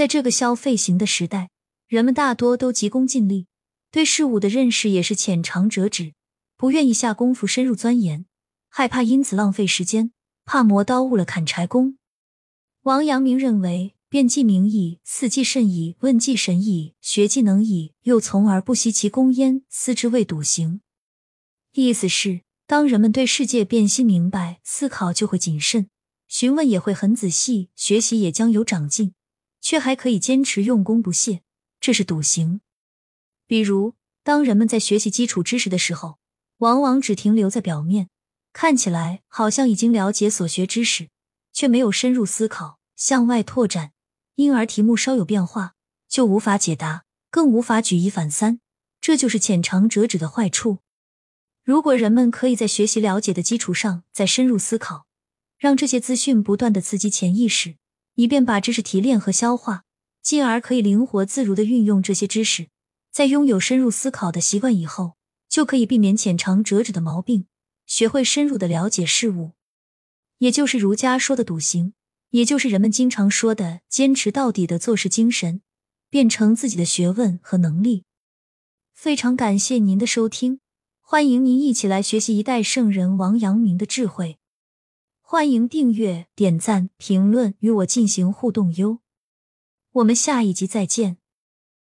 在这个消费型的时代，人们大多都急功近利，对事物的认识也是浅尝辄止，不愿意下功夫深入钻研，害怕因此浪费时间，怕磨刀误了砍柴工。王阳明认为。辩既明矣，思既甚矣，问既神矣，学既能矣，又从而不惜其功焉，思之谓笃行。意思是，当人们对世界辨析明白，思考就会谨慎，询问也会很仔细，学习也将有长进，却还可以坚持用功不懈，这是笃行。比如，当人们在学习基础知识的时候，往往只停留在表面，看起来好像已经了解所学知识，却没有深入思考，向外拓展。因而题目稍有变化，就无法解答，更无法举一反三，这就是浅尝辄止的坏处。如果人们可以在学习了解的基础上再深入思考，让这些资讯不断的刺激潜意识，以便把知识提炼和消化，进而可以灵活自如的运用这些知识，在拥有深入思考的习惯以后，就可以避免浅尝辄止的毛病，学会深入的了解事物，也就是儒家说的笃行。也就是人们经常说的坚持到底的做事精神，变成自己的学问和能力。非常感谢您的收听，欢迎您一起来学习一代圣人王阳明的智慧。欢迎订阅、点赞、评论，与我进行互动哟。我们下一集再见。